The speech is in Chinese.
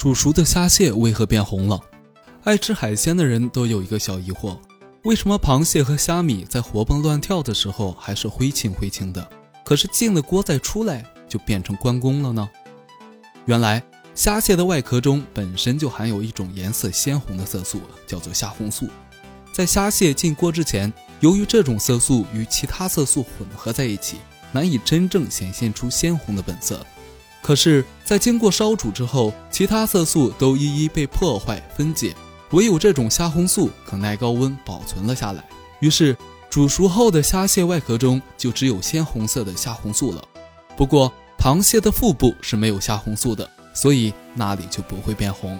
煮熟的虾蟹为何变红了？爱吃海鲜的人都有一个小疑惑：为什么螃蟹和虾米在活蹦乱跳的时候还是灰青灰青的，可是进了锅再出来就变成关公了呢？原来，虾蟹的外壳中本身就含有一种颜色鲜红的色素，叫做虾红素。在虾蟹进锅之前，由于这种色素与其他色素混合在一起，难以真正显现出鲜红的本色。可是，在经过烧煮之后，其他色素都一一被破坏分解，唯有这种虾红素可耐高温保存了下来。于是，煮熟后的虾蟹外壳中就只有鲜红色的虾红素了。不过，螃蟹的腹部是没有虾红素的，所以那里就不会变红。